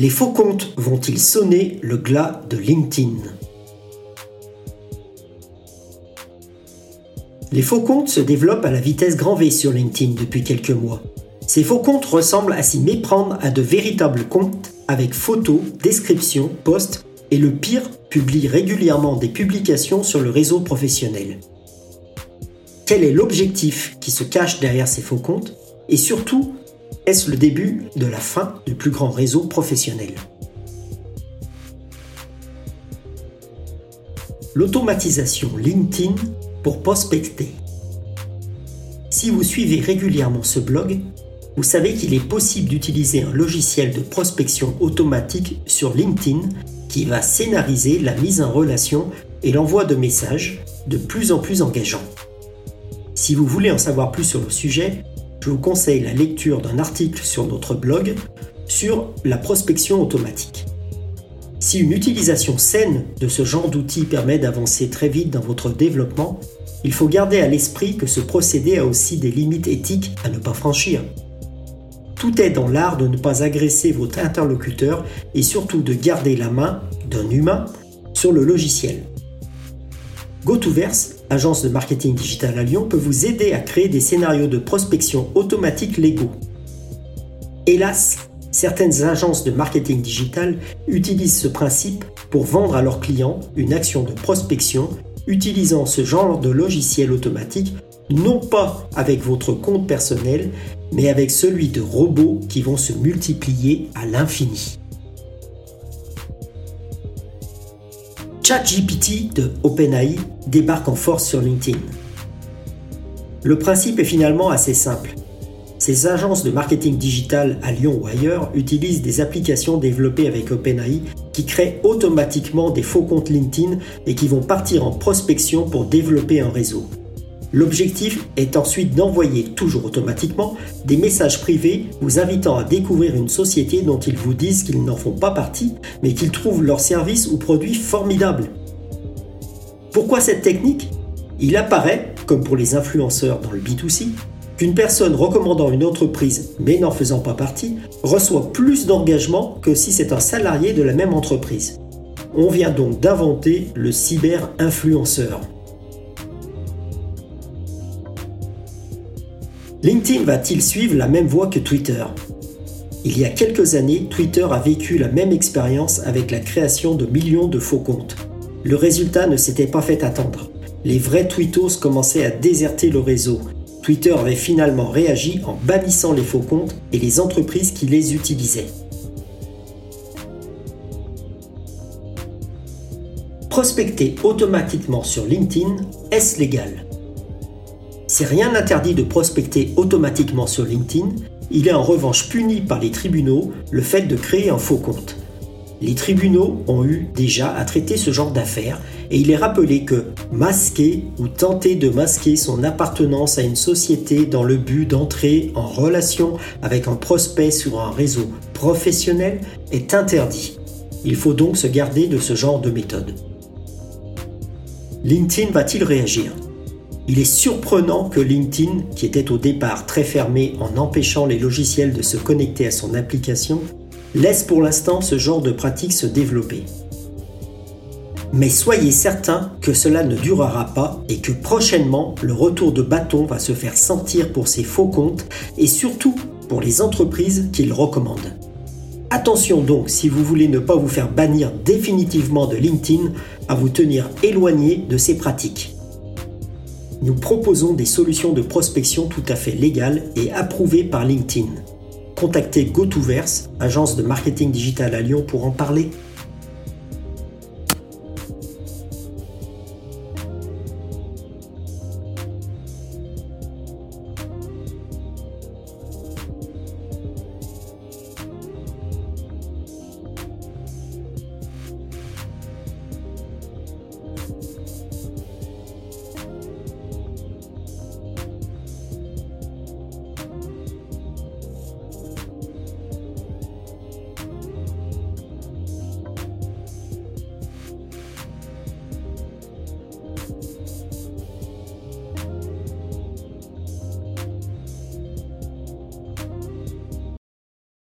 Les faux comptes vont-ils sonner le glas de LinkedIn? Les faux comptes se développent à la vitesse grand V sur LinkedIn depuis quelques mois. Ces faux comptes ressemblent à s'y méprendre à de véritables comptes avec photos, descriptions, posts et le pire, publient régulièrement des publications sur le réseau professionnel. Quel est l'objectif qui se cache derrière ces faux comptes? Et surtout, est-ce le début de la fin du plus grand réseau professionnel? L'automatisation LinkedIn pour prospecter. Si vous suivez régulièrement ce blog, vous savez qu'il est possible d'utiliser un logiciel de prospection automatique sur LinkedIn qui va scénariser la mise en relation et l'envoi de messages de plus en plus engageants. Si vous voulez en savoir plus sur le sujet, je vous conseille la lecture d'un article sur notre blog sur la prospection automatique. Si une utilisation saine de ce genre d'outil permet d'avancer très vite dans votre développement, il faut garder à l'esprit que ce procédé a aussi des limites éthiques à ne pas franchir. Tout est dans l'art de ne pas agresser votre interlocuteur et surtout de garder la main d'un humain sur le logiciel. GoToVerse agence de marketing digital à Lyon, peut vous aider à créer des scénarios de prospection automatique légaux. Hélas, certaines agences de marketing digital utilisent ce principe pour vendre à leurs clients une action de prospection utilisant ce genre de logiciel automatique non pas avec votre compte personnel, mais avec celui de robots qui vont se multiplier à l'infini. ChatGPT de OpenAI débarque en force sur LinkedIn. Le principe est finalement assez simple. Ces agences de marketing digital à Lyon ou ailleurs utilisent des applications développées avec OpenAI qui créent automatiquement des faux comptes LinkedIn et qui vont partir en prospection pour développer un réseau. L'objectif est ensuite d'envoyer toujours automatiquement des messages privés vous invitant à découvrir une société dont ils vous disent qu'ils n'en font pas partie, mais qu'ils trouvent leurs services ou produits formidables. Pourquoi cette technique? Il apparaît, comme pour les influenceurs dans le B2C, qu'une personne recommandant une entreprise mais n'en faisant pas partie reçoit plus d'engagement que si c'est un salarié de la même entreprise. On vient donc d'inventer le cyber-influenceur. LinkedIn va-t-il suivre la même voie que Twitter? Il y a quelques années, Twitter a vécu la même expérience avec la création de millions de faux comptes. Le résultat ne s'était pas fait attendre. Les vrais tweetos commençaient à déserter le réseau. Twitter avait finalement réagi en bannissant les faux comptes et les entreprises qui les utilisaient. Prospecter automatiquement sur LinkedIn, est-ce légal? Si rien n'interdit de prospecter automatiquement sur LinkedIn, il est en revanche puni par les tribunaux le fait de créer un faux compte. Les tribunaux ont eu déjà à traiter ce genre d'affaires et il est rappelé que masquer ou tenter de masquer son appartenance à une société dans le but d'entrer en relation avec un prospect sur un réseau professionnel est interdit. Il faut donc se garder de ce genre de méthode. LinkedIn va-t-il réagir? Il est surprenant que LinkedIn, qui était au départ très fermé en empêchant les logiciels de se connecter à son application, laisse pour l'instant ce genre de pratique se développer. Mais soyez certain que cela ne durera pas et que prochainement le retour de bâton va se faire sentir pour ces faux comptes et surtout pour les entreprises qu'il recommande. Attention donc si vous voulez ne pas vous faire bannir définitivement de LinkedIn à vous tenir éloigné de ces pratiques nous proposons des solutions de prospection tout à fait légales et approuvées par LinkedIn. Contactez GoToVerse, agence de marketing digital à Lyon, pour en parler.